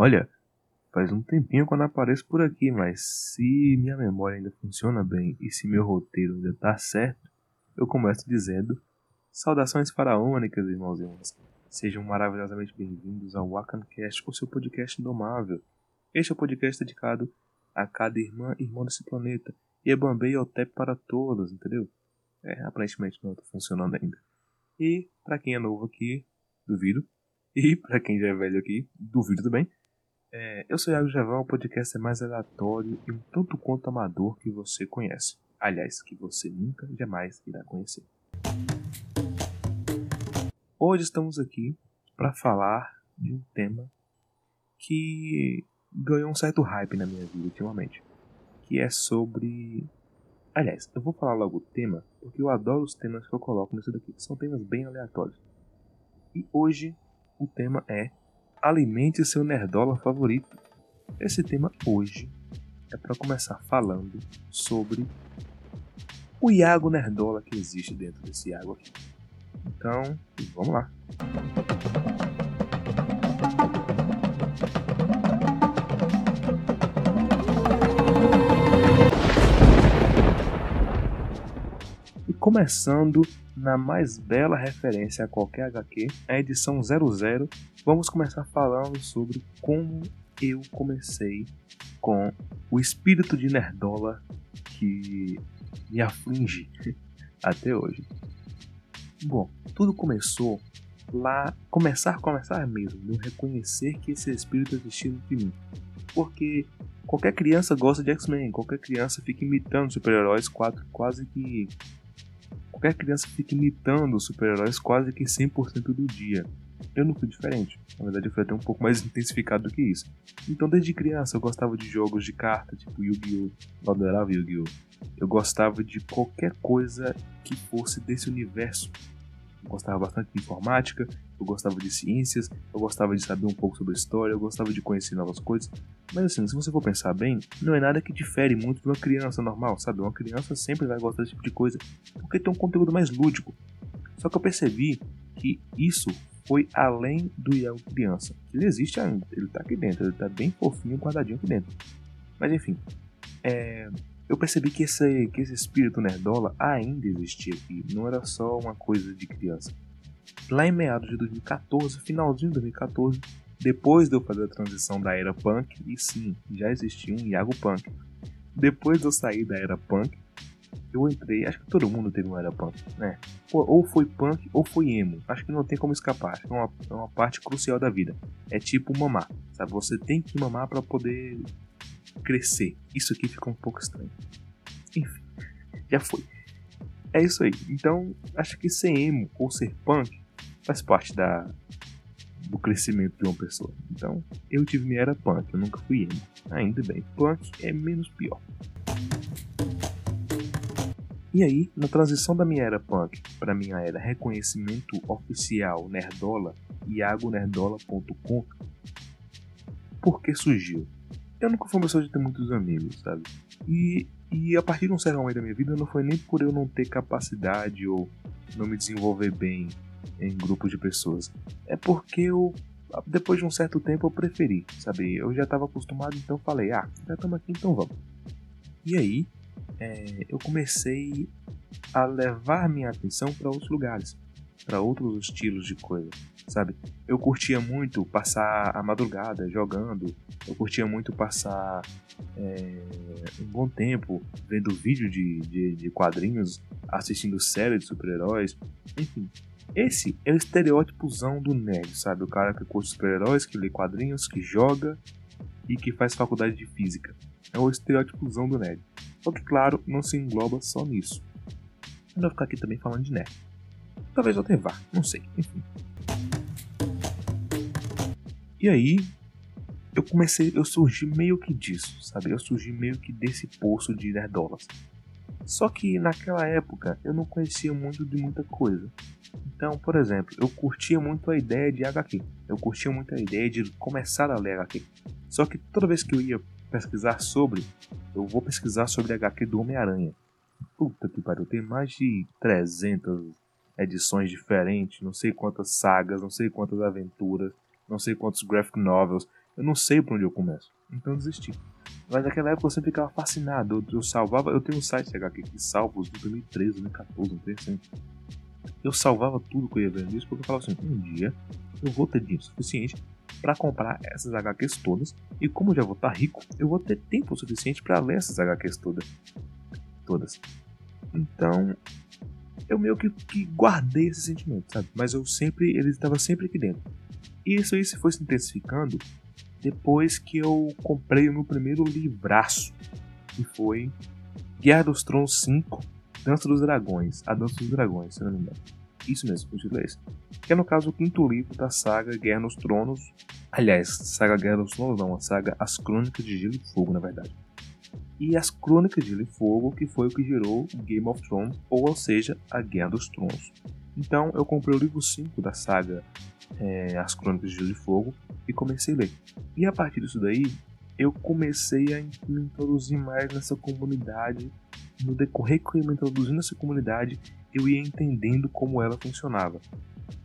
Olha, faz um tempinho quando apareço por aqui, mas se minha memória ainda funciona bem e se meu roteiro ainda tá certo, eu começo dizendo: Saudações faraônicas, irmãos e irmãs. Sejam maravilhosamente bem-vindos ao Wakancast, o seu podcast indomável. Este é o podcast dedicado a cada irmã e irmão desse planeta. E é Bambei e Otep para todos, entendeu? É, aparentemente não está funcionando ainda. E, para quem é novo aqui, duvido. E, para quem já é velho aqui, duvido também. É, eu sou Iago Javão, o podcast é mais aleatório e um tanto quanto amador que você conhece. Aliás, que você nunca, jamais irá conhecer. Hoje estamos aqui para falar de um tema que ganhou um certo hype na minha vida ultimamente, que é sobre Aliás, eu vou falar logo o tema, porque eu adoro os temas que eu coloco nisso daqui, que são temas bem aleatórios. E hoje o tema é Alimente seu nerdola favorito. Esse tema hoje é para começar falando sobre o Iago Nerdola que existe dentro desse Iago aqui. Então, vamos lá. E começando na mais bela referência a qualquer HQ, a edição 00, vamos começar falando sobre como eu comecei com o espírito de nerdola que me aflige até hoje. Bom, tudo começou lá, começar, começar mesmo, no reconhecer que esse espírito existia de mim. Porque qualquer criança gosta de X-Men, qualquer criança fica imitando super-heróis quase que Qualquer criança fica imitando super-heróis quase que 100% do dia. Eu não fui diferente. Na verdade, eu fui até um pouco mais intensificado do que isso. Então, desde criança, eu gostava de jogos de carta, tipo Yu-Gi-Oh! Eu adorava Yu-Gi-Oh! Eu gostava de qualquer coisa que fosse desse universo. Gostava bastante de informática, eu gostava de ciências, eu gostava de saber um pouco sobre história, eu gostava de conhecer novas coisas. Mas assim, se você for pensar bem, não é nada que difere muito de uma criança normal, sabe? Uma criança sempre vai gostar desse tipo de coisa, porque tem um conteúdo mais lúdico. Só que eu percebi que isso foi além do Iago criança. Ele existe ainda, ele tá aqui dentro, ele tá bem fofinho, guardadinho aqui dentro. Mas enfim, é, eu percebi que esse, que esse espírito nerdola ainda existia aqui, não era só uma coisa de criança. Lá em meados de 2014, finalzinho de 2014, depois de eu fazer a transição da era punk, e sim, já existia um Iago Punk. Depois de eu sair da era punk, eu entrei, acho que todo mundo teve uma era punk, né? Ou foi punk ou foi emo. Acho que não tem como escapar. É uma, é uma parte crucial da vida. É tipo mamar, sabe? Você tem que mamar para poder crescer. Isso aqui fica um pouco estranho. Enfim, já foi. É isso aí. Então, acho que ser emo ou ser punk faz parte da, do crescimento de uma pessoa. Então, eu tive minha era punk, eu nunca fui emo. Ainda bem, punk é menos pior. E aí, na transição da minha era punk para minha era reconhecimento oficial nerdola, iagonerdola.com, por que surgiu? Eu nunca fui uma pessoa de ter muitos amigos, sabe? E, e a partir de um certo momento da minha vida, não foi nem por eu não ter capacidade ou não me desenvolver bem em grupos de pessoas. É porque eu, depois de um certo tempo, eu preferi, sabe? Eu já estava acostumado, então falei, ah, já estamos aqui, então vamos. E aí, é, eu comecei a levar minha atenção para outros lugares, para outros estilos de coisa, sabe? Eu curtia muito passar a madrugada jogando, eu curtia muito passar é, um bom tempo vendo vídeo de, de, de quadrinhos, assistindo séries de super-heróis, enfim. Esse é o estereótipozão do nerd, sabe? O cara que curte super-heróis, que lê quadrinhos, que joga e que faz faculdade de física. É o estereótipozão do nerd. Só que, claro, não se engloba só nisso. Eu vou ficar aqui também falando de nerd. Talvez até vá, não sei, enfim. E aí, eu comecei, eu surgi meio que disso, sabe? Eu surgi meio que desse poço de nerdolas. Só que naquela época eu não conhecia muito de muita coisa. Então, por exemplo, eu curtia muito a ideia de HQ. Eu curtia muito a ideia de começar a ler HQ. Só que toda vez que eu ia pesquisar sobre, eu vou pesquisar sobre a HQ do Homem-Aranha. Puta que pariu, tem mais de 300 edições diferentes, não sei quantas sagas, não sei quantas aventuras, não sei quantos graphic novels. Eu não sei por onde eu começo. Então eu desisti. Mas naquela época eu sempre ficava fascinado. Eu, eu salvava. Eu tenho um site HQ que salva os de 2013, 2014, não tem assim. Eu salvava tudo que eu ia vendo isso porque eu falava assim: um dia eu vou ter dinheiro suficiente para comprar essas HQs todas. E como eu já vou estar tá rico, eu vou ter tempo suficiente para ler essas HQs todas. Todas. Então, eu meio que, que, guardei esse sentimento, sabe? Mas eu sempre, ele estava sempre aqui dentro. E isso aí se foi se intensificando depois que eu comprei o meu primeiro livraço, que foi Guerra dos Tronos 5, Dança dos Dragões, A Dança dos Dragões, se não me engano. Isso mesmo, o título é esse. Que é no caso o quinto livro da saga Guerra nos Tronos. Aliás, saga Guerra dos Tronos não, a saga As Crônicas de Gelo e Fogo, na verdade. E as Crônicas de Gelo e Fogo, que foi o que gerou Game of Thrones, ou, ou seja, a Guerra dos Tronos. Então eu comprei o livro 5 da saga é, As Crônicas de Gelo e Fogo e comecei a ler. E a partir disso daí, eu comecei a me introduzir mais nessa comunidade. No decorrer que eu me introduzindo nessa comunidade, eu ia entendendo como ela funcionava.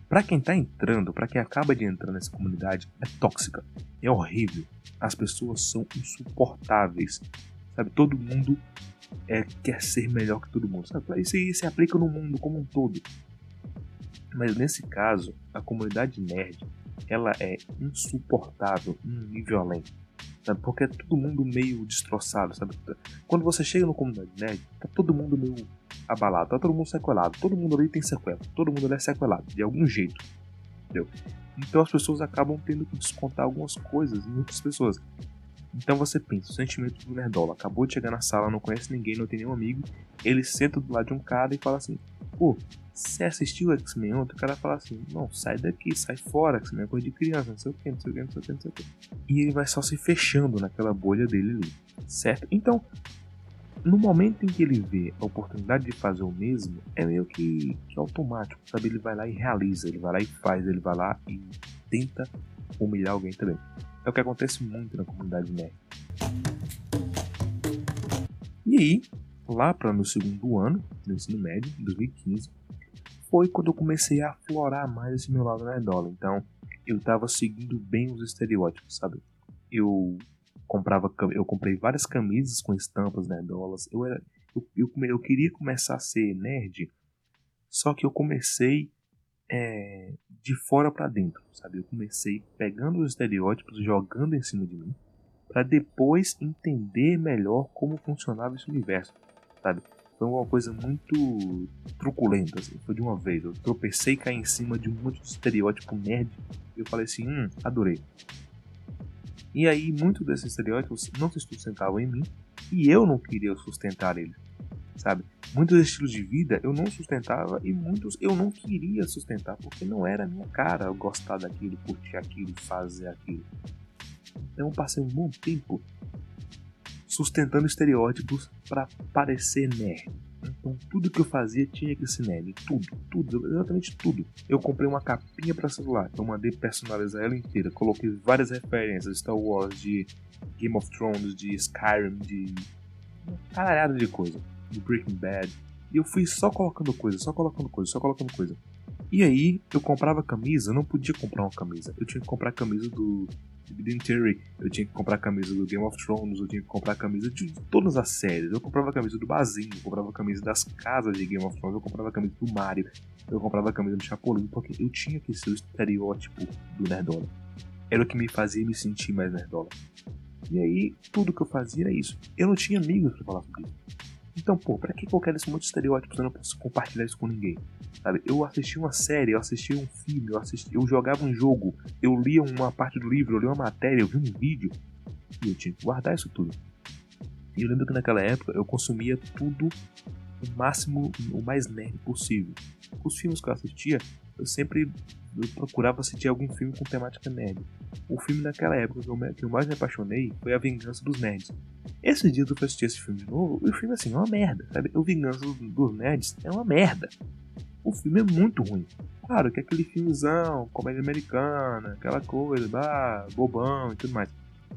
Para quem tá entrando, para quem acaba de entrar nessa comunidade, é tóxica, é horrível. As pessoas são insuportáveis. Sabe, todo mundo é, quer ser melhor que todo mundo. Sabe? Isso aí se aplica no mundo como um todo. Mas nesse caso, a comunidade nerd, ela é insuportável um nível além. Sabe? Porque é todo mundo meio destroçado, sabe? Quando você chega no comunidade nerd, tá todo mundo meio abalado, tá todo mundo sequelado, todo mundo ali tem sequela, todo mundo ali é sequelado, de algum jeito, entendeu? Então as pessoas acabam tendo que descontar algumas coisas em outras pessoas. Então você pensa, o sentimento do nerdola acabou de chegar na sala, não conhece ninguém, não tem nenhum amigo, ele senta do lado de um cara e fala assim: pô, você assistiu X-Men ontem? O cara fala assim: não, sai daqui, sai fora, X-Men é coisa de criança, não sei o que, não sei o que, não sei o que, não sei o que. E ele vai só se fechando naquela bolha dele ali, certo? Então, no momento em que ele vê a oportunidade de fazer o mesmo, é meio que, que automático, sabe? Ele vai lá e realiza, ele vai lá e faz, ele vai lá e tenta humilhar alguém também. É o que acontece muito na comunidade nerd. E aí, lá para meu segundo ano do ensino médio, 2015, foi quando eu comecei a aflorar mais esse meu lado nerdola. Então, eu tava seguindo bem os estereótipos, sabe? Eu comprava, eu comprei várias camisas com estampas nerdolas. Eu era, eu, eu, eu queria começar a ser nerd, só que eu comecei é, de fora para dentro, sabe? Eu comecei pegando os estereótipos, jogando em cima de mim, para depois entender melhor como funcionava esse universo, sabe? Foi uma coisa muito truculenta, assim. Foi de uma vez. Eu tropecei e caí em cima de um monte de estereótipo nerd. E eu falei assim, hum, adorei. E aí, muitos desses estereótipos não se sustentavam em mim. E eu não queria sustentar eles, sabe? Muitos estilos de vida eu não sustentava e muitos eu não queria sustentar porque não era a minha cara eu gostar daquilo, curtir aquilo, fazer aquilo. Então eu passei um bom tempo sustentando estereótipos para parecer nerd. Então tudo que eu fazia tinha que ser nerd, tudo, tudo, exatamente tudo. Eu comprei uma capinha para celular, então mandei personalizar ela inteira, coloquei várias referências, Star Wars, de Game of Thrones, de Skyrim, de uma caralhada de coisa de Breaking Bad. E eu fui só colocando coisa, só colocando coisa, só colocando coisa. E aí, eu comprava camisa, eu não podia comprar uma camisa. Eu tinha que comprar camisa do Big Theory, eu tinha que comprar camisa do Game of Thrones, eu tinha que comprar camisa de todas as séries. Eu comprava camisa do Bazinho, eu comprava camisa das casas de Game of Thrones, eu comprava camisa do Mario, eu comprava camisa do Chapolin, porque eu tinha que ser o estereótipo do Nerdola. Era o que me fazia me sentir mais Nerdola. E aí, tudo que eu fazia era isso. Eu não tinha amigos para falar sobre isso. Então, pô, pra que eu quero esse monte de estereótipos eu não posso compartilhar isso com ninguém? Sabe? Eu assisti uma série, eu assisti um filme, eu, assisti, eu jogava um jogo, eu lia uma parte do livro, eu lia uma matéria, eu vi um vídeo e eu tinha que guardar isso tudo. E eu lembro que naquela época eu consumia tudo o máximo, o mais nerd possível. Os filmes que eu assistia, eu sempre eu procurava assistir algum filme com temática nerd. O filme naquela época que eu, que eu mais me apaixonei foi A Vingança dos Nerds. Esses dias eu fui assistir esse filme de novo e o filme assim é uma merda, sabe? O Vingança dos Nerds é uma merda. O filme é muito ruim. Claro que é aquele filmezão, comédia americana, aquela coisa, bah, bobão e tudo mais.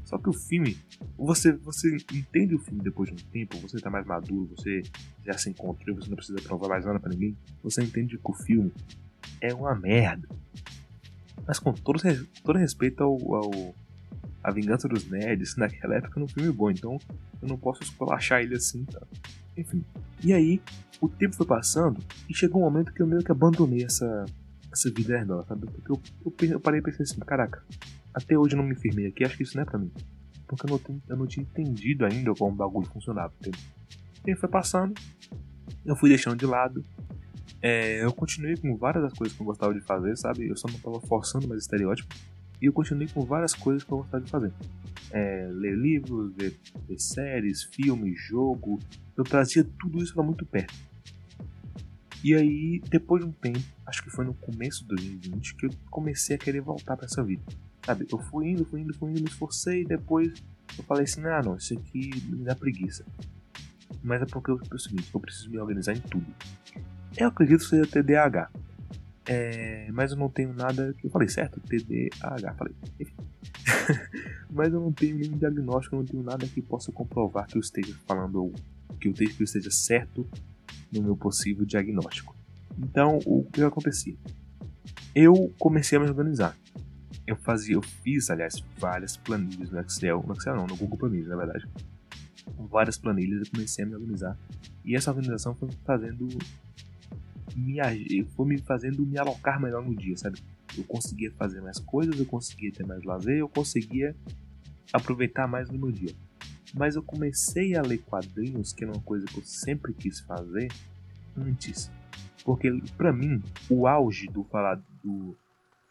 Só que o filme, você, você entende o filme depois de um tempo, você tá mais maduro, você já se encontrou, você não precisa provar mais nada para ninguém. Você entende que o filme é uma merda. Mas com todo, todo respeito ao, ao A Vingança dos Nerds, naquela época, era um filme bom, então eu não posso esculachar ele assim, tá? Enfim. E aí, o tempo foi passando e chegou um momento que eu meio que abandonei essa, essa vida nerdola, sabe? Porque eu, eu, eu parei e pensei assim, caraca, até hoje eu não me firmei aqui, acho que isso não é pra mim. Porque eu não, eu não tinha entendido ainda como o bagulho funcionava, entendeu? E foi passando, eu fui deixando de lado. É, eu continuei com várias das coisas que eu gostava de fazer, sabe? Eu só não tava forçando mais estereótipo. E eu continuei com várias coisas que eu gostava de fazer. É, ler livros, ver, ver, séries, filmes, jogo. Eu trazia tudo isso para muito perto. E aí, depois de um tempo, acho que foi no começo de 2020, que eu comecei a querer voltar para essa vida. Sabe, eu fui indo, fui indo, fui indo, me esforcei, e depois eu falei assim, ah não, isso aqui me dá preguiça. Mas é porque eu, é eu preciso me organizar em tudo. Eu acredito que seja TDAH. É, mas eu não tenho nada. Eu falei certo? TDAH, falei. mas eu não tenho nenhum diagnóstico, eu não tenho nada que possa comprovar que eu esteja falando, que eu esteja certo no meu possível diagnóstico. Então, o que acontecia? Eu comecei a me organizar. Eu fazia, eu fiz, aliás, várias planilhas no Excel, no Excel não, no Google Planilhas, na verdade. Várias planilhas, eu comecei a me organizar. E essa organização foi fazendo me, foi me fazendo me alocar melhor no dia, sabe? Eu conseguia fazer mais coisas, eu conseguia ter mais lazer, eu conseguia aproveitar mais no meu dia. Mas eu comecei a ler quadrinhos, que é uma coisa que eu sempre quis fazer antes. Porque para mim, o auge do falar do,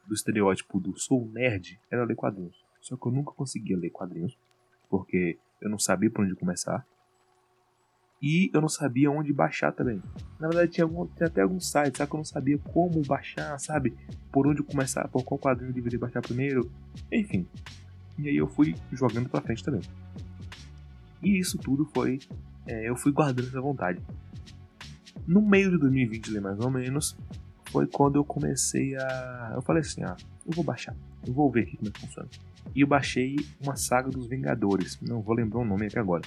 do estereótipo do sou nerd era ler quadrinhos. Só que eu nunca conseguia ler quadrinhos, porque eu não sabia por onde começar. E eu não sabia onde baixar também. Na verdade, tinha, algum, tinha até alguns sites, sabe? Que eu não sabia como baixar, sabe? Por onde começar, por qual quadrinho eu deveria baixar primeiro. Enfim. E aí eu fui jogando pra frente também. E isso tudo foi. É, eu fui guardando essa vontade. No meio de 2020, mais ou menos, foi quando eu comecei a. Eu falei assim: ah, eu vou baixar. Eu vou ver aqui como é que funciona. E eu baixei uma saga dos Vingadores. Não vou lembrar o nome aqui agora.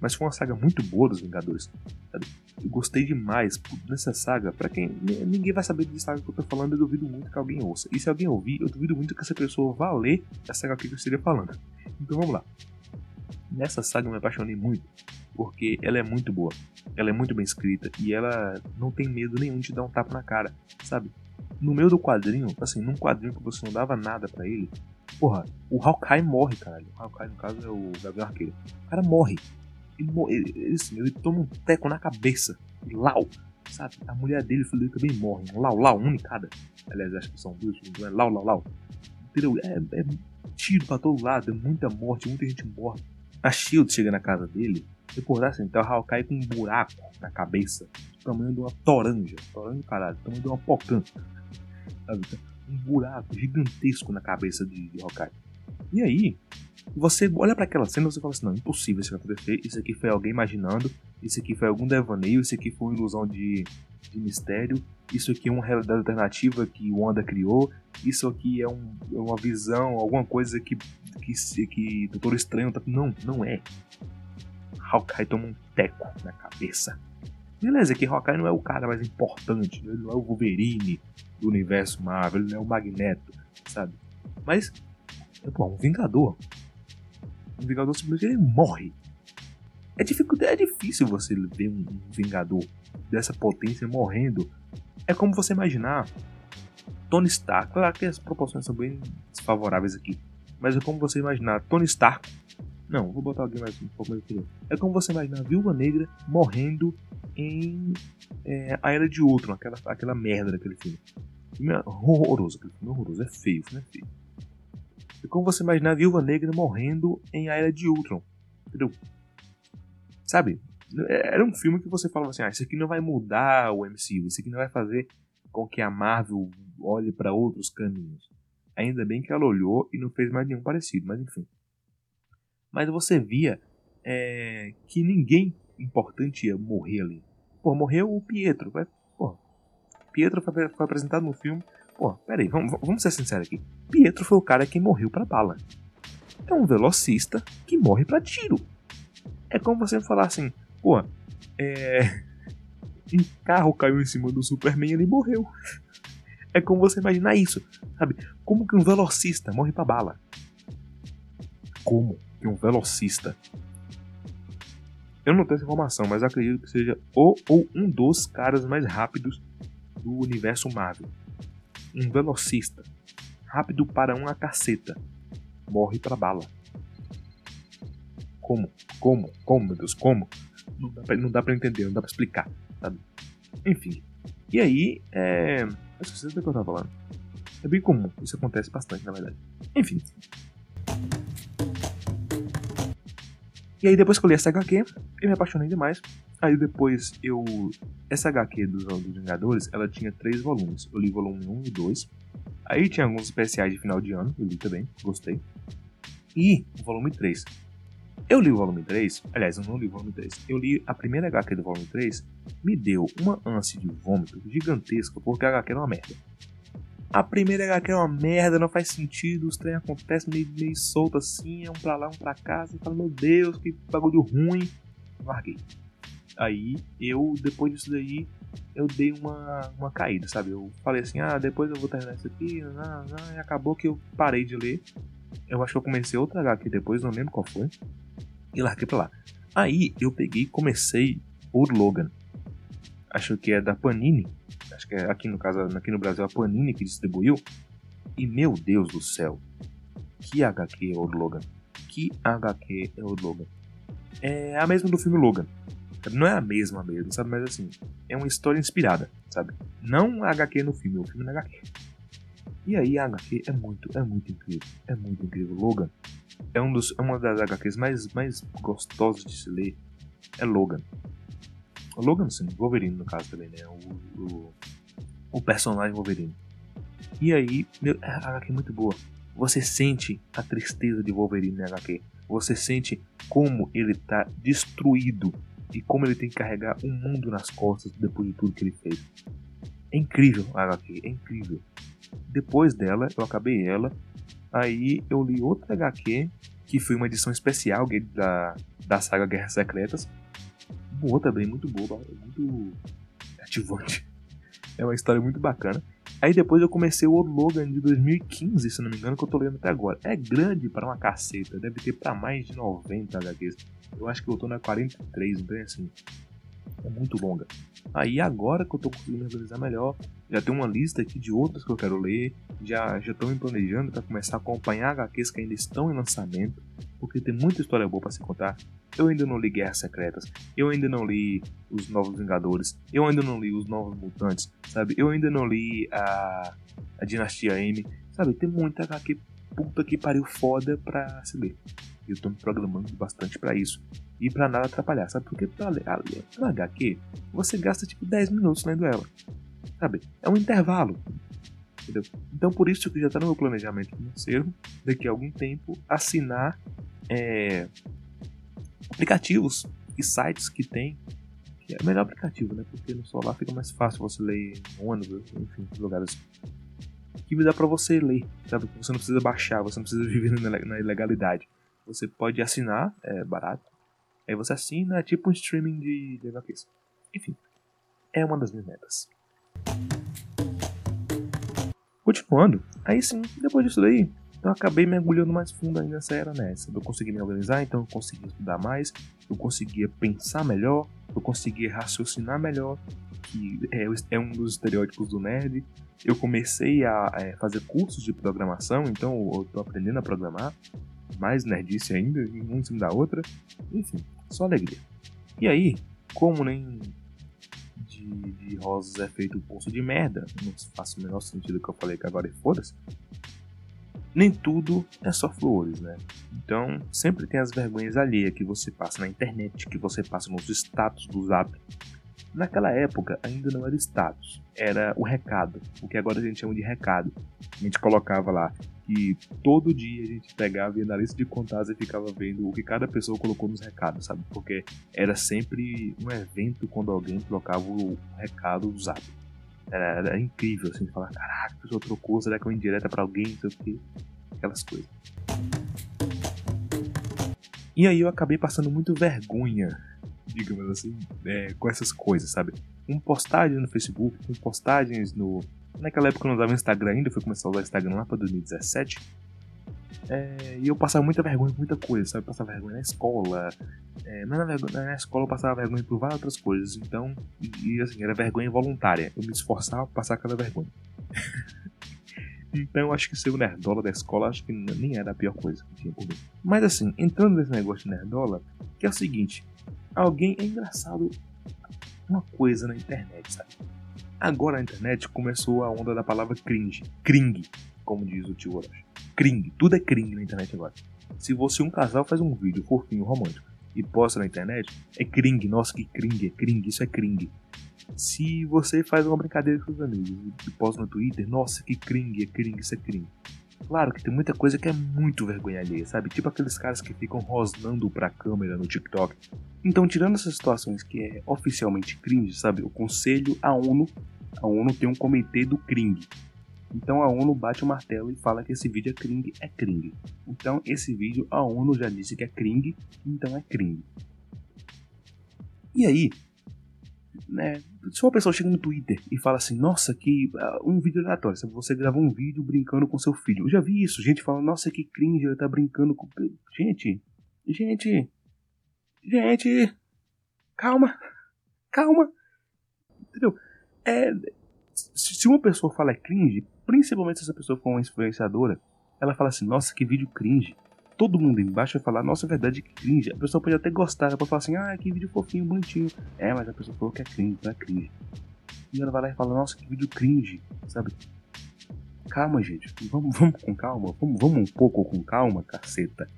Mas foi uma saga muito boa dos Vingadores. Eu gostei demais nessa saga. Para quem ninguém vai saber de saga que eu tô falando, eu duvido muito que alguém ouça. E se alguém ouvir, eu duvido muito que essa pessoa vá ler a saga que eu estaria falando. Então vamos lá. Nessa saga eu me apaixonei muito, porque ela é muito boa. Ela é muito bem escrita e ela não tem medo nenhum de dar um tapa na cara, sabe? No meio do quadrinho, assim, num quadrinho que você não dava nada para ele, porra, o Hawkeye morre, caralho. O Hawkeye, no caso, é o Gabriel Arqueiro. O cara morre ele, ele, assim, ele toma um teco na cabeça. E lau, sabe? A mulher dele o filho dele também morrem. Lau, lau, um em cada. Aliás, acho que são não é? Lau, lau, lau. Entendeu? É, é tiro pra todo lado, é muita morte, muita gente morre. A Shield chega na casa dele, por assim, então o Hawkeye com um buraco na cabeça, do tamanho de uma toranja. Toranja, caralho, do tamanho de uma pocã. Um buraco gigantesco na cabeça de, de Hawkeye. E aí, você olha para aquela cena e você fala assim: não, impossível isso acontecer. Isso aqui foi alguém imaginando. Isso aqui foi algum devaneio. Isso aqui foi uma ilusão de, de mistério. Isso aqui é uma realidade alternativa que o Wanda criou. Isso aqui é, um, é uma visão, alguma coisa que, que, que Doutor Estranho tá. Não, não é. Hawkeye toma um teco na cabeça. Beleza, que Hawkeye não é o cara mais importante, ele não é o Wolverine do universo Marvel, ele não é o Magneto, sabe? Mas, é um Vingador um Vingador simplesmente ele morre. É, é difícil você ver um Vingador dessa potência morrendo. É como você imaginar Tony Stark. Claro que as proporções são bem desfavoráveis aqui. Mas é como você imaginar Tony Stark. Não, vou botar alguém mais um pouco mais anterior. É como você imaginar a Viúva Negra morrendo em é, A Era de Ultron, aquela, aquela merda daquele filme. filme é horroroso, aquele filme é horroroso, é feio, filme é feio. É como você imaginar a Viúva Negra morrendo em A Era de Ultron. Entendeu? Sabe? Era um filme que você falava assim: ah, isso aqui não vai mudar o MCU, isso aqui não vai fazer com que a Marvel olhe para outros caminhos. Ainda bem que ela olhou e não fez mais nenhum parecido, mas enfim. Mas você via é, que ninguém importante ia morrer ali. Pô, morreu o Pietro. Pô, Pietro foi, foi apresentado no filme Pô, peraí, vamos, vamos ser sinceros aqui. Pietro foi o cara que morreu pra bala. É um velocista que morre pra tiro. É como você falar assim, pô, é. Um carro caiu em cima do Superman e ele morreu. É como você imaginar isso, sabe? Como que um velocista morre pra bala. como que um velocista. Eu não tenho essa informação, mas acredito que seja o ou um dos caras mais rápidos do universo Marvel. Um velocista. Rápido para uma caceta. Morre para bala. Como? Como? Como, meu Deus? Como? Não dá pra, entender, não dá pra explicar, sabe? Enfim. E aí, é. Eu esqueci do que eu tava falando. É bem comum, isso acontece bastante, na verdade. Enfim. E aí depois que eu li essa HQ, eu me apaixonei demais. Aí depois eu. Essa HQ dos, dos Vingadores, ela tinha três volumes. Eu li volume 1 e 2. Aí tinha alguns especiais de final de ano, eu li também, gostei. E o volume 3. Eu li o volume 3, aliás, eu não li o volume 3. Eu li a primeira HQ do volume 3, me deu uma ânsia de vômito gigantesca, porque a HQ era uma merda. A primeira HQ é uma merda, não faz sentido, os trem acontecem meio, meio solto assim, é um pra lá, um pra cá, você fala, meu Deus, que bagulho ruim. Larguei. Aí eu, depois disso daí, eu dei uma, uma caída, sabe? Eu falei assim, ah, depois eu vou terminar isso aqui, não, não, e acabou que eu parei de ler. Eu acho que eu comecei outra HQ depois, não lembro qual foi. E larguei pra lá. Aí eu peguei e comecei o Logan. Acho que é da Panini acho que é aqui no caso, aqui no Brasil, a Panini que distribuiu. E meu Deus do céu, que HQ é o Logan? Que HQ é o Logan? É a mesma do filme Logan. Não é a mesma mesmo, sabe? Mas assim, é uma história inspirada, sabe? Não a HQ no filme, o filme na HQ. E aí a HQ é muito, é muito incrível. É muito incrível. Logan é um dos, é uma das HQs mais, mais gostosas de se ler. É Logan. Logan, sim, Wolverine no caso também, né? O, o, o personagem Wolverine. E aí, meu, a HQ é muito boa. Você sente a tristeza de Wolverine na HQ. Você sente como ele tá destruído e como ele tem que carregar o um mundo nas costas depois de tudo que ele fez. É incrível a HQ, é incrível. Depois dela, eu acabei ela. Aí eu li outra HQ, que foi uma edição especial da, da saga Guerras Secretas, boa também, muito boa, muito ativante. É uma história muito bacana. Aí depois eu comecei o Logan de 2015, se não me engano, que eu tô lendo até agora. É grande para uma caceta, deve ter para mais de 90 HQs. Eu acho que eu tô na 43, então é assim. É muito longa. Aí agora que eu tô conseguindo organizar melhor, já tem uma lista aqui de outras que eu quero ler, já já estou me planejando para começar a acompanhar HQs que ainda estão em lançamento, porque tem muita história boa para se contar. Eu ainda não li Guerras Secretas, eu ainda não li Os Novos Vingadores, eu ainda não li Os Novos Mutantes, sabe? Eu ainda não li a, a Dinastia M, sabe? Tem muita HQ puta que pariu foda pra se ler. Eu tô me programando bastante para isso. E para nada atrapalhar, sabe? Porque pra, pra HQ, você gasta tipo 10 minutos lendo ela. Sabe? É um intervalo. Entendeu? Então por isso que já tá no meu planejamento financeiro, daqui a algum tempo, assinar é, aplicativos e sites que tem. Que é o melhor aplicativo, né? Porque no celular fica mais fácil você ler em ônibus, enfim, lugares que dá para você ler, sabe? Você não precisa baixar, você não precisa viver na ilegalidade. Você pode assinar, é barato. Aí você assina, é tipo um streaming de, de HQs. Enfim, é uma das minhas metas. Continuando, aí sim, depois disso daí, eu acabei mergulhando mais fundo ainda nessa era nessa. Eu consegui me organizar, então eu consegui estudar mais, eu conseguia pensar melhor, eu conseguia raciocinar melhor, que é, é um dos estereótipos do nerd. Eu comecei a é, fazer cursos de programação, então eu estou aprendendo a programar, mais nerdice ainda, um em cima da outra. Enfim, só alegria. E aí, como nem de, de rosas é feito o curso de merda, não faz o menor sentido que eu falei que agora e foda-se nem tudo é só flores, né? Então, sempre tem as vergonhas alheias que você passa na internet, que você passa nos status do zap. Naquela época ainda não era status, era o recado, o que agora a gente chama de recado. A gente colocava lá que todo dia a gente pegava e na lista de contatos e ficava vendo o que cada pessoa colocou nos recados, sabe? Porque era sempre um evento quando alguém colocava o recado do zap. Era, era incrível, assim, falar, caraca, a pessoa trocou, será que é uma indireta pra alguém, não sei o que, aquelas coisas. E aí eu acabei passando muito vergonha, digamos assim, é, com essas coisas, sabe? Com postagens no Facebook, com postagens no. Naquela época eu não usava Instagram ainda, fui começar a usar Instagram lá pra 2017. É, e eu passava muita vergonha muita coisa, sabe? Eu passava vergonha na escola. É, mas na, vergonha, na escola eu passava vergonha por várias outras coisas. Então, e, e assim, era vergonha involuntária. Eu me esforçava pra passar aquela vergonha. então, acho que ser o nerdola da escola, acho que nem era a pior coisa que tinha por mim. Mas assim, entrando nesse negócio de nerdola, que é o seguinte: alguém é engraçado uma coisa na internet, sabe? Agora na internet começou a onda da palavra cringe. Cring, como diz o tio Orochi. Cring. Tudo é cring na internet agora. Se você um casal faz um vídeo fofinho, romântico, e posta na internet, é cring. Nossa, que cring, é cring, isso é cring. Se você faz uma brincadeira com os amigos e posta no Twitter, nossa, que cring, é cring, isso é cring. Claro que tem muita coisa que é muito vergonha alheia, sabe? Tipo aqueles caras que ficam rosnando pra câmera no TikTok. Então, tirando essas situações que é oficialmente cringe, sabe? O conselho, a ONU, a ONU tem um comitê do cringe. Então a ONU bate o martelo e fala que esse vídeo é cringe, é cringe. Então esse vídeo a ONU já disse que é cringe, então é cringe. E aí, né, se uma pessoa chega no Twitter e fala assim, nossa, que uh, um vídeo aleatório, você gravou um vídeo brincando com seu filho. Eu já vi isso, gente falando, nossa, que cringe, ele tá brincando com. Gente, gente, gente, calma, calma. Entendeu? É, se uma pessoa fala é cringe, principalmente se essa pessoa for uma influenciadora, ela fala assim, nossa, que vídeo cringe. Todo mundo embaixo vai falar, nossa, é verdade cringe. A pessoa pode até gostar, ela pode falar assim, ah, que vídeo fofinho, bonitinho. É, mas a pessoa falou que é cringe, não é cringe. E ela vai lá e fala, nossa, que vídeo cringe, sabe? Calma, gente, vamos, vamos com calma, vamos, vamos um pouco com calma, caceta.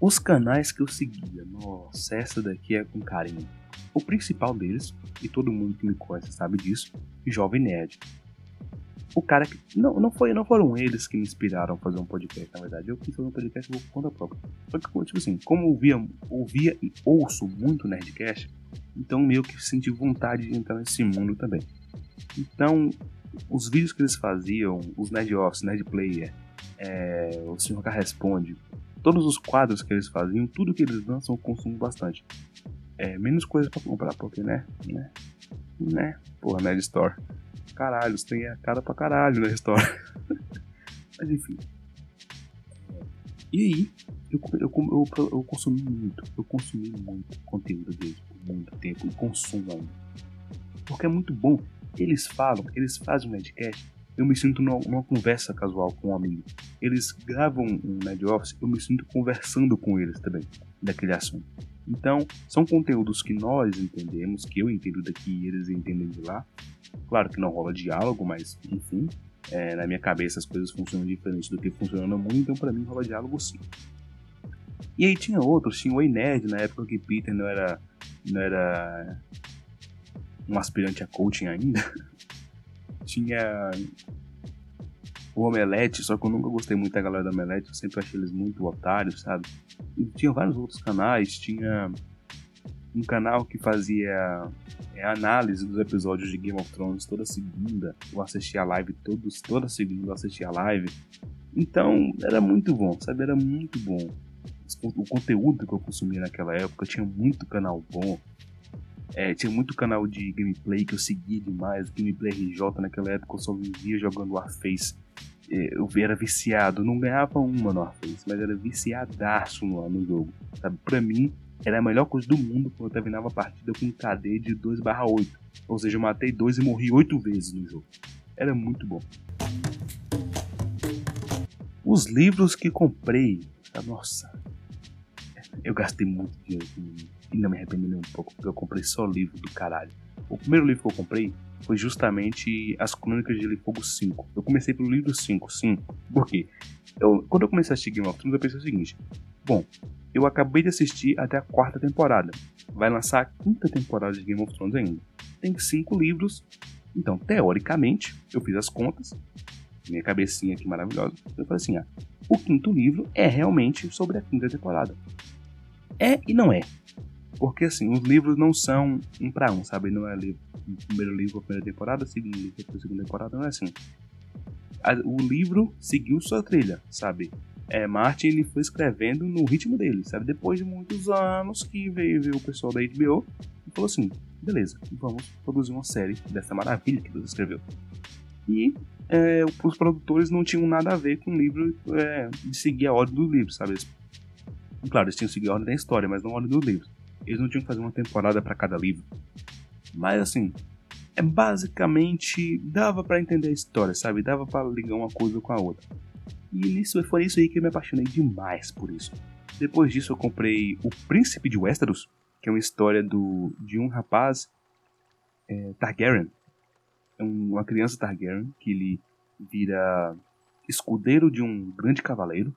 Os canais que eu seguia, nossa, essa daqui é com carinho. O principal deles, e todo mundo que me conhece sabe disso, Jovem Nerd. O cara que. Não, não, foi, não foram eles que me inspiraram a fazer um podcast, na verdade. Eu fazer um podcast por conta própria. Só que, tipo assim, como ouvia, ouvia e ouço muito Nerdcast, então meio que senti vontade de entrar nesse mundo também. Então, os vídeos que eles faziam, os Nerd Office, Nerd Player, é, o Senhor K Responde, todos os quadros que eles faziam, tudo que eles lançam eu consumo bastante. É, menos coisa pra comprar, porque, né? Né? Né? Porra, Nerd Store. Caralho, você tem a cara pra caralho na Store. Mas enfim. E aí, eu, eu, eu, eu, consumi muito, eu consumi muito conteúdo deles por muito tempo e consumo. Porque é muito bom. Eles falam, eles fazem um Nerdcast, eu me sinto numa, numa, conversa casual com um amigo. Eles gravam um Nerd Office, eu me sinto conversando com eles também, daquele assunto. Então, são conteúdos que nós entendemos, que eu entendo daqui e eles entendem de lá. Claro que não rola diálogo, mas enfim, é, na minha cabeça as coisas funcionam diferente do que funcionam no mundo, então para mim rola diálogo sim. E aí tinha outros, tinha o Ei Nerd na época que Peter não era, não era um aspirante a coaching ainda. tinha o Omelete, só que eu nunca gostei muito da galera do Omelete, eu sempre achei eles muito otários, sabe? E tinha vários outros canais, tinha um canal que fazia é, análise dos episódios de Game of Thrones toda segunda. Eu assistia a live todos, toda segunda eu assistia a live. Então era muito bom, sabe? Era muito bom. O conteúdo que eu consumia naquela época tinha muito canal bom. É, tinha muito canal de gameplay que eu seguia demais. Gameplay RJ naquela época eu só vivia jogando Warface eu era viciado, não ganhava uma no Warface, mas era viciadaço no, no jogo. Sabe? Pra mim, era a melhor coisa do mundo quando eu terminava a partida com um KD de 2/8. Ou seja, eu matei dois e morri oito vezes no jogo. Era muito bom. Os livros que comprei, nossa, eu gastei muito dinheiro e não me arrependo nem um pouco, porque eu comprei só livro do caralho. O primeiro livro que eu comprei foi justamente As Crônicas de Gelo Fogo 5. Eu comecei pelo livro 5, sim. Por quê? Eu, quando eu comecei a assistir Game of Thrones, eu pensei o seguinte: bom, eu acabei de assistir até a quarta temporada. Vai lançar a quinta temporada de Game of Thrones ainda. Tem cinco livros, então, teoricamente, eu fiz as contas, minha cabecinha aqui maravilhosa. Eu falei assim: ah, o quinto livro é realmente sobre a quinta temporada. É e não é. Porque assim, os livros não são um para um, sabe? Não é livro, primeiro livro primeira temporada, segundo livro a segunda temporada, não é assim. O livro seguiu sua trilha, sabe? É, Martin ele foi escrevendo no ritmo dele, sabe? Depois de muitos anos que veio, veio o pessoal da HBO e falou assim: beleza, vamos produzir uma série dessa maravilha que Deus escreveu. E é, os produtores não tinham nada a ver com o livro é, de seguir a ordem do livro, sabe? Claro, eles tinham que seguir a ordem da história, mas não a ordem do livro. Eles não tinham que fazer uma temporada para cada livro. Mas assim, é basicamente dava para entender a história, sabe? Dava para ligar uma coisa com a outra. E nisso foi isso aí que eu me apaixonei demais por isso. Depois disso eu comprei O Príncipe de Westeros, que é uma história do, de um rapaz é, Targaryen. É uma criança Targaryen que ele vira escudeiro de um grande cavaleiro.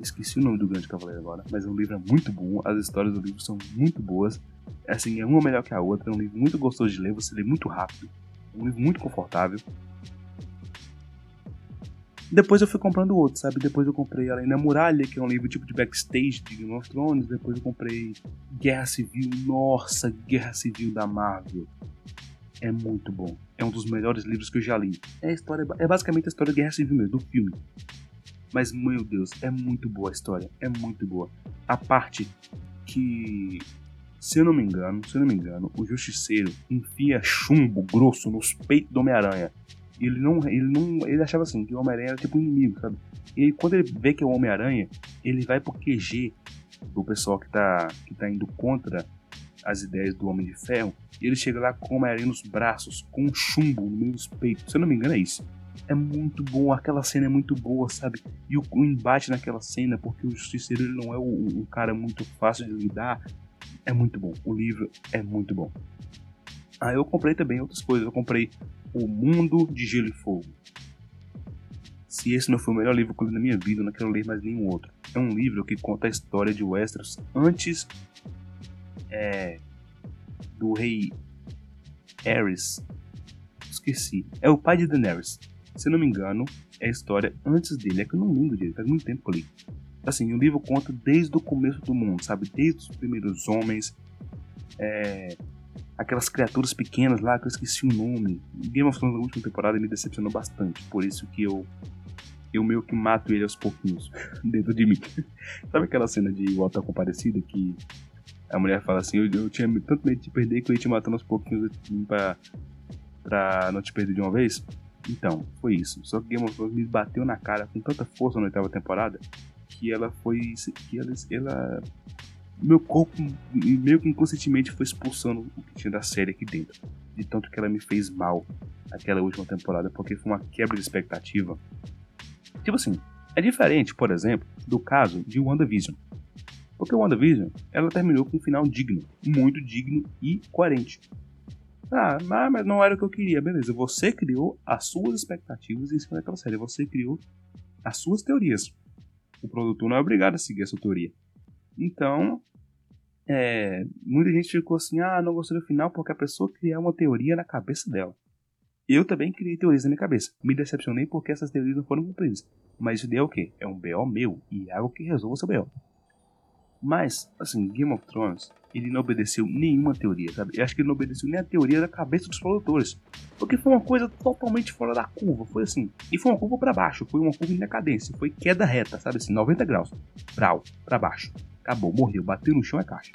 Esqueci o nome do grande cavaleiro agora, mas o livro é muito bom, as histórias do livro são muito boas. Assim, é uma melhor que a outra, é um livro muito gostoso de ler, você lê muito rápido. É um livro muito confortável. Depois eu fui comprando outros, sabe? Depois eu comprei Além da Muralha, que é um livro tipo de backstage de Game of Thrones. Depois eu comprei Guerra Civil. Nossa, Guerra Civil da Marvel. É muito bom. É um dos melhores livros que eu já li. É, história, é basicamente a história da Guerra Civil mesmo, do filme. Mas, meu Deus, é muito boa a história. É muito boa. A parte que se eu não me engano, se eu não me engano, o Justiceiro enfia chumbo grosso nos peitos do Homem-Aranha ele não, ele não, ele achava assim que o Homem-Aranha era tipo um inimigo, sabe? E quando ele vê que é o Homem-Aranha, ele vai pro QG do pessoal que tá, que tá indo contra as ideias do Homem de Ferro, e ele chega lá com o Homem-Aranha nos braços, com um chumbo no meio dos peitos. Se eu não me engano, é isso. É muito bom, aquela cena é muito boa, sabe? E o, o embate naquela cena, porque o Justiceiro ele não é um, cara muito fácil de lidar, é muito bom. O livro é muito bom. Aí ah, eu comprei também outras coisas. Eu comprei O Mundo de Gelo e Fogo. Se esse não foi o melhor livro que eu li na minha vida, eu não quero ler mais nenhum outro. É um livro que conta a história de Westeros antes é, do rei Aerys. Esqueci. É o pai de Daenerys. Se não me engano, é a história antes dele. É que eu não lembro dele, faz muito tempo que eu li. Assim, o livro conta desde o começo do mundo, sabe? Desde os primeiros homens, é, aquelas criaturas pequenas lá que eu esqueci o nome. Game of Thrones na última temporada me decepcionou bastante, por isso que eu eu meio que mato ele aos pouquinhos dentro de mim. Sabe aquela cena de Volta Comparecida que a mulher fala assim: eu, eu, tinha tanto medo de perder que eu ia te matando aos pouquinhos pra, pra não te perder de uma vez? Então, foi isso. Só que Game of Thrones me bateu na cara com tanta força na oitava temporada que ela foi. que ela, ela meu corpo meio que inconscientemente foi expulsando o que tinha da série aqui dentro. De tanto que ela me fez mal aquela última temporada, porque foi uma quebra de expectativa. Tipo assim, é diferente, por exemplo, do caso de WandaVision. Porque WandaVision, ela terminou com um final digno, muito digno e coerente. Ah, mas não era o que eu queria, beleza. Você criou as suas expectativas em cima daquela série. Você criou as suas teorias. O produtor não é obrigado a seguir essa teoria. Então, é, muita gente ficou assim, ah, não gostei do final porque a pessoa criou uma teoria na cabeça dela. Eu também criei teorias na minha cabeça. Me decepcionei porque essas teorias não foram cumpridas. Mas isso daí é o quê? É um BO meu e é algo que resolva o seu BO. Mas, assim, Game of Thrones, ele não obedeceu nenhuma teoria, sabe? Eu acho que ele não obedeceu nem a teoria da cabeça dos produtores. Porque foi uma coisa totalmente fora da curva. Foi assim. E foi uma curva para baixo. Foi uma curva em decadência. Foi queda reta, sabe assim? 90 graus. Brau, para baixo acabou, morreu, bateu no chão é caixa.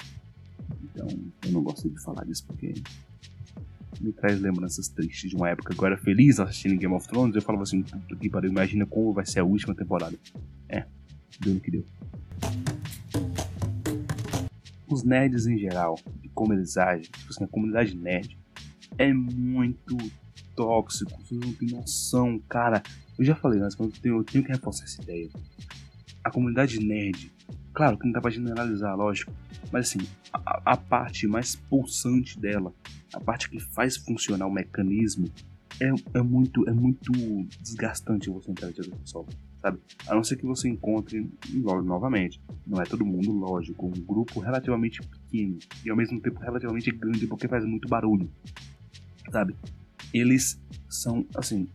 Então, eu não gosto de falar disso porque me traz lembranças tristes de uma época que eu era feliz assistindo Game of Thrones. Eu falava assim, puta que pariu, imagina como vai ser a última temporada. É, deu no que deu. Os nerds em geral, e como eles agem, tipo assim, a comunidade nerd, é muito tóxico, vocês não têm noção, cara. Eu já falei mas eu tenho, eu tenho que reforçar essa ideia. A comunidade nerd Claro que não dá pra generalizar, lógico. Mas assim, a, a, parte mais pulsante dela, a parte que faz funcionar o mecanismo, é, é muito é muito desgastante você entrar do pessoal, sabe? A não ser que você encontre, novamente, não é todo mundo, lógico, um grupo relativamente pequeno e ao mesmo tempo relativamente grande porque faz muito barulho, sabe? Eles são, assim,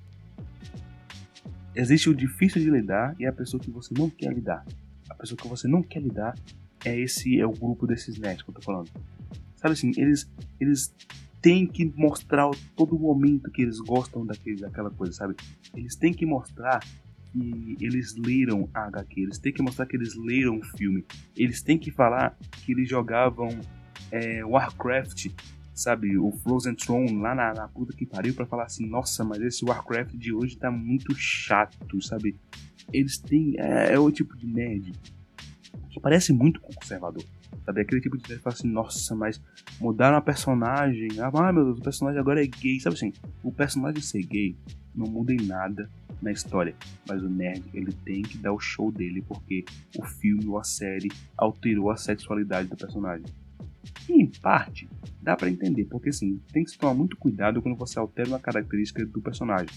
existe o difícil de lidar e a pessoa que você não quer lidar a pessoa que você não quer lidar é esse é o grupo desses nerds que eu tô falando. Sabe assim, eles eles têm que mostrar todo momento que eles gostam daquele, daquela coisa, sabe? Eles têm que mostrar que eles leram a HQ, eles têm que mostrar que eles leram o filme, eles têm que falar que eles jogavam é, Warcraft sabe, o Frozen Throne lá na, na puta que pariu para falar assim, nossa, mas esse Warcraft de hoje tá muito chato, sabe? Eles têm. É, é o tipo de nerd que parece muito com conservador. Sabe? Aquele tipo de nerd que fala assim, nossa, mas mudaram a personagem. Ah, meu Deus, o personagem agora é gay. Sabe assim, o personagem ser gay não muda em nada na história. Mas o nerd, ele tem que dar o show dele porque o filme ou a série alterou a sexualidade do personagem. E, em parte, dá para entender, porque assim, tem que se tomar muito cuidado quando você altera uma característica do personagem,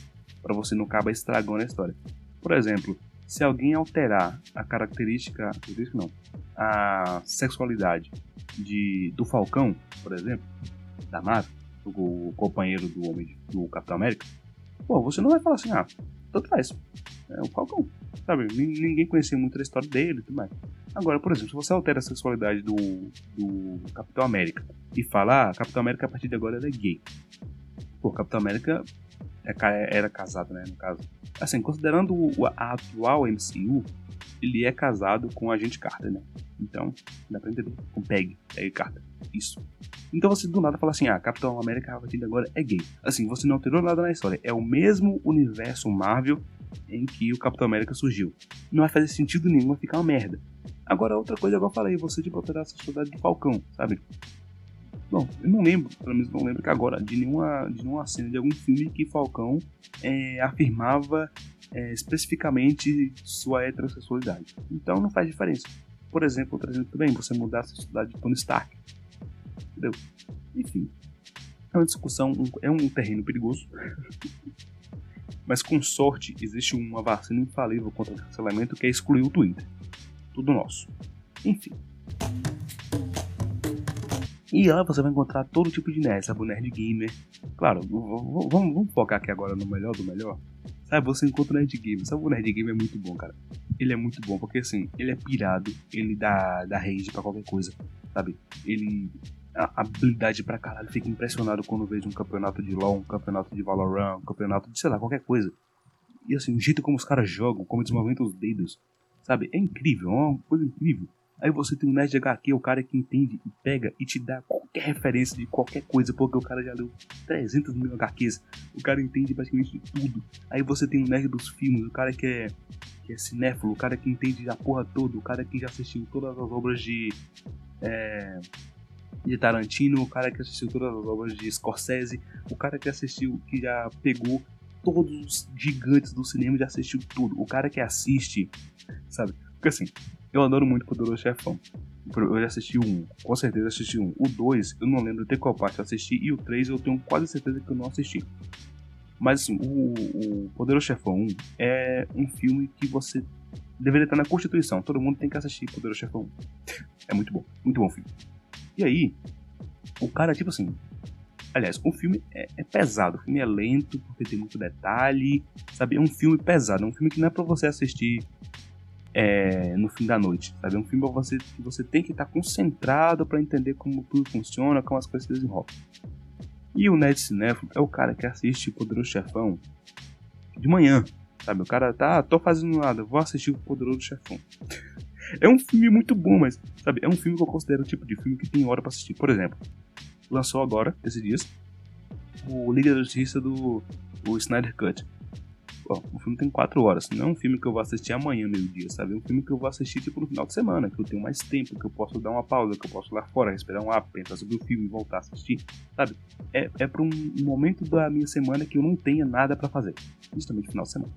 para você não acabar estragando a história. Por exemplo, se alguém alterar a característica, não, a sexualidade de do Falcão, por exemplo, da Marvel, o companheiro do homem do Capitão América, pô, você não vai falar assim, ah, tanto faz, é o Falcão, sabe? Ninguém conhecia muito a história dele e tudo mais. Agora, por exemplo, se você altera a sexualidade do, do Capitão América e fala, ah, Capitão América a partir de agora é gay. Pô, Capitão América é, era casado, né, no caso. Assim, considerando a atual MCU, ele é casado com a agente Carter, né? Então, dá pra entender. Com Peg, Peg Carter. Isso. Então você do nada fala assim, ah, Capitão América a partir de agora é gay. Assim, você não alterou nada na história. É o mesmo universo Marvel em que o Capitão América surgiu. Não vai fazer sentido nenhum, vai ficar uma merda. Agora, outra coisa, igual eu falei, você tipo alterar a sociedade do Falcão, sabe? Bom, eu não lembro, pelo menos não lembro que agora, de nenhuma, de nenhuma cena de algum filme que Falcão é, afirmava é, especificamente sua heterossexualidade. Então não faz diferença. Por exemplo, exemplo também, você mudar a sociedade de Tony Stark. Entendeu? Enfim. É uma discussão, é um terreno perigoso. Mas com sorte, existe uma vacina infalível contra o cancelamento que é excluir o Twitter. Tudo nosso. Enfim. E lá você vai encontrar todo tipo de nerd, sabe? O nerd gamer. Claro, vamos, vamos focar aqui agora no melhor do melhor. Sabe, você encontra o nerd gamer. Sabe, o nerd gamer é muito bom, cara. Ele é muito bom, porque assim, ele é pirado, ele dá, dá rage pra qualquer coisa, sabe? Ele habilidade pra caralho. Fico impressionado quando vejo um campeonato de LoL, um campeonato de Valorant, um campeonato de, sei lá, qualquer coisa. E assim, o jeito como os caras jogam, como eles movimentam os dedos, sabe? É incrível, é uma coisa incrível. Aí você tem um Nerd HQ, o cara que entende e pega e te dá qualquer referência de qualquer coisa, porque o cara já leu 300 mil HQs, o cara entende praticamente tudo. Aí você tem o Nerd dos filmes, o cara que é, que é cinéfilo, o cara que entende a porra toda, o cara que já assistiu todas as obras de. É, de Tarantino, o cara que assistiu todas as obras de Scorsese, o cara que assistiu, que já pegou todos os gigantes do cinema e já assistiu tudo. O cara que assiste, sabe? Porque assim, eu adoro muito Poderoso Chefão. Eu já assisti um, com certeza assisti um. O 2, eu não lembro até qual parte eu assisti, e o 3 eu tenho quase certeza que eu não assisti. Mas assim, o, o Poderoso Chefão 1 é um filme que você deveria estar na Constituição. Todo mundo tem que assistir Poderoso Chefão 1. é muito bom, muito bom filme. E aí, o cara, tipo assim. Aliás, o filme é, é, pesado, o filme é lento, porque tem muito detalhe, sabe? É um filme pesado, é um filme que não é pra você assistir é, no fim da noite, sabe? É um filme que você, que você tem que estar concentrado para entender como tudo funciona, como as coisas se desenrolam. E o Ned Cinéfilo é o cara que assiste Poderoso Chefão de manhã, sabe? O cara tá, tô fazendo nada, vou assistir o Poderoso Chefão. É um filme muito bom, mas, sabe, é um filme que eu considero o tipo de filme que tem hora para assistir. Por exemplo, lançou agora, esses dias, o Liga da Justiça do o Snyder Cut. Bom, o filme tem 4 horas, não é um filme que eu vou assistir amanhã, meio-dia, sabe? É um filme que eu vou assistir tipo no final de semana, que eu tenho mais tempo, que eu posso dar uma pausa, que eu posso ir lá fora, respirar um ar, pensar sobre o filme e voltar a assistir, sabe? É, é para um momento da minha semana que eu não tenha nada para fazer, justamente final de semana.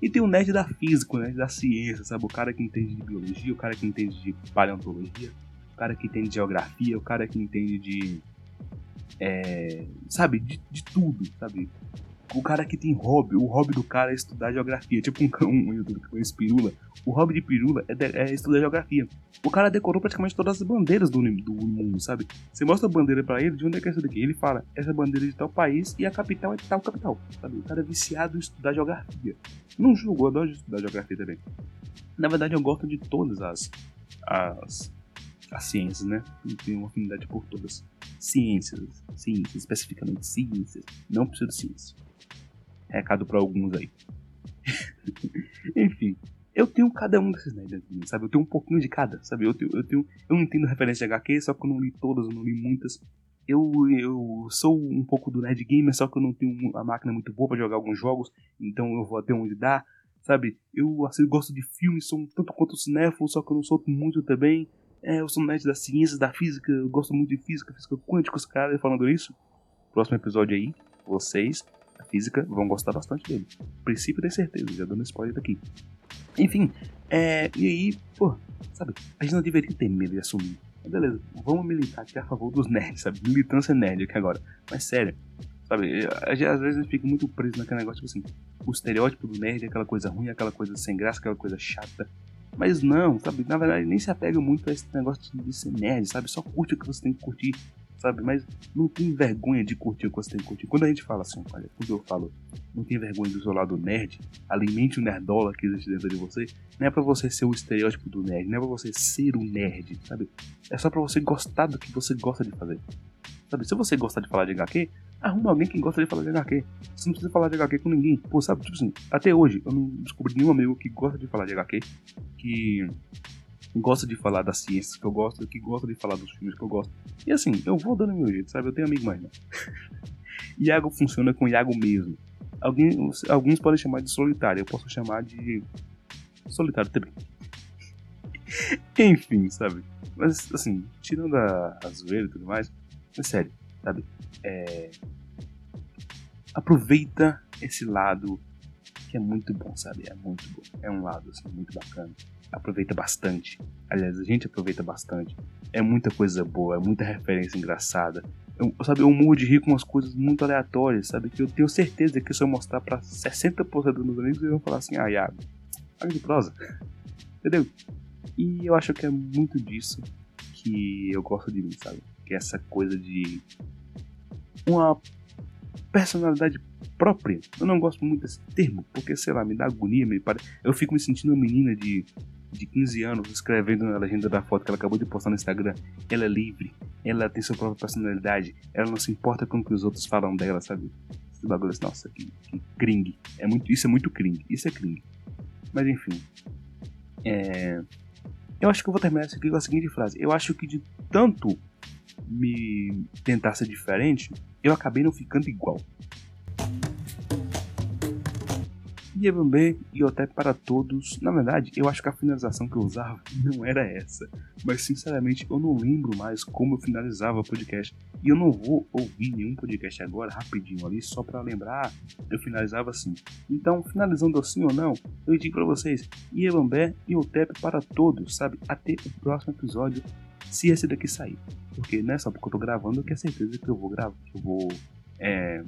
E tem o nerd da física, o nerd da ciência, sabe? O cara que entende de biologia, o cara que entende de paleontologia, o cara que entende de geografia, o cara que entende de. É, sabe? De, de tudo, sabe? O cara que tem hobby, o hobby do cara é estudar geografia. Tipo um, um youtuber que conhece Pirula. O hobby de Pirula é, de, é, estudar geografia. O cara decorou praticamente todas as bandeiras do, do mundo, sabe? Você mostra a bandeira para ele, de onde é que é essa daqui? Ele fala, essa bandeira é de tal país e a capital é de tal capital, sabe? O cara é viciado em estudar geografia. Não julgo, eu adoro estudar geografia também. Na verdade, eu gosto de todas as, as, as ciências, né? Eu tenho uma afinidade por todas. Ciências, ciências, especificamente ciências, não pseudociência. Recado para alguns aí. Enfim, eu tenho cada um desses nerds, sabe? Eu tenho um pouquinho de cada, sabe? Eu, tenho, eu, tenho, eu não entendo referência de HQ, só que eu não li todas, eu não li muitas. eu, eu sou um pouco do nerd gamer, só que eu não tenho uma máquina muito boa para jogar alguns jogos, então eu vou até onde dá, sabe? Eu assim, gosto de filmes, sou um tanto quanto cinéfilo, só que eu não sou muito também. É, eu sou nerd das ciências, da física, eu gosto muito de física, física quântica, os caras falando isso. Próximo episódio aí, vocês, física, vão gostar bastante dele. princípio, tenho certeza, já dando spoiler daqui. Enfim, é, e aí, pô, sabe, a gente não deveria ter medo de assumir beleza, vamos militar aqui a favor dos nerds, sabe? Militância nerd aqui agora. Mas sério, sabe? Às vezes a gente fica muito preso naquele negócio, tipo assim, o estereótipo do nerd é aquela coisa ruim, aquela coisa sem graça, aquela coisa chata. Mas não, sabe? Na verdade, nem se apega muito a esse negócio de ser nerd, sabe? Só curte o que você tem que curtir sabe? Mas não tem vergonha de curtir o que você tem que curtir. Quando a gente fala assim, olha, quando eu falo, não tem vergonha do seu lado nerd, alimente o nerdola que existe dentro de você, não é pra você ser o estereótipo do nerd, não é pra você ser o nerd, sabe? É só pra você gostar do que você gosta de fazer. Sabe, se você gosta de falar de HQ, arruma alguém que gosta de falar de HQ. Você não precisa falar de HQ com ninguém. Pô, sabe, tipo assim, até hoje eu não descobri nenhum amigo que gosta de falar de HQ, que gosta de falar das ciências que eu gosto, que gosta de falar dos filmes que eu gosto. E assim, eu vou dando meu jeito, sabe? Eu tenho amigo mais, né? Iago funciona com Iago mesmo. Alguns, alguns podem chamar de solitário, eu posso chamar de solitário também. Enfim, sabe? Mas assim, tirando a zoeira e tudo mais, é sério, sabe? É... Aproveita esse lado que é muito bom, sabe? É muito bom. É um lado assim, muito bacana aproveita bastante. Aliás, a gente aproveita bastante. É muita coisa boa, é muita referência engraçada. Eu, sabe, eu morro de rir com umas coisas muito aleatórias, sabe? Que eu tenho certeza que se eu mostrar pra 60% dos meus amigos, eles vão falar assim: ah, Iago, olha de prosa. Entendeu? E eu acho que é muito disso que eu gosto de mim, sabe? Que é essa coisa de uma personalidade própria. Eu não gosto muito desse termo, porque, sei lá, me dá agonia, me pare... eu fico me sentindo uma menina de, de 15 anos escrevendo na legenda da foto que ela acabou de postar no Instagram. Ela é livre, ela tem sua própria personalidade, ela não se importa com o que os outros falam dela, sabe? Esse bagulho assim, nossa, que, que cringe. É muito, isso é muito cringe, isso é cringe. Mas enfim. É... Eu acho que eu vou terminar isso aqui com a seguinte frase. Eu acho que de tanto me tentar ser diferente, eu acabei não ficando igual. Yebambé e Otep para todos. Na verdade, eu acho que a finalização que eu usava não era essa. Mas sinceramente, eu não lembro mais como eu finalizava o podcast. E eu não vou ouvir nenhum podcast agora rapidinho ali só para lembrar. Eu finalizava assim. Então, finalizando assim ou não, eu digo para vocês: Yebambé e Otep para todos, sabe? Até o próximo episódio, se esse daqui sair. Porque não é só porque eu tô gravando que é certeza que eu vou gravar, eu vou. É,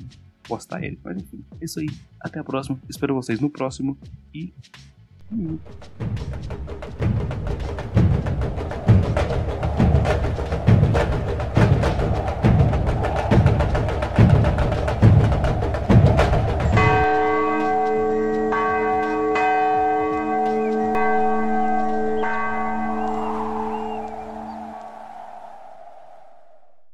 postar ele. Mas enfim, é isso aí. Até a próxima. Espero vocês no próximo e.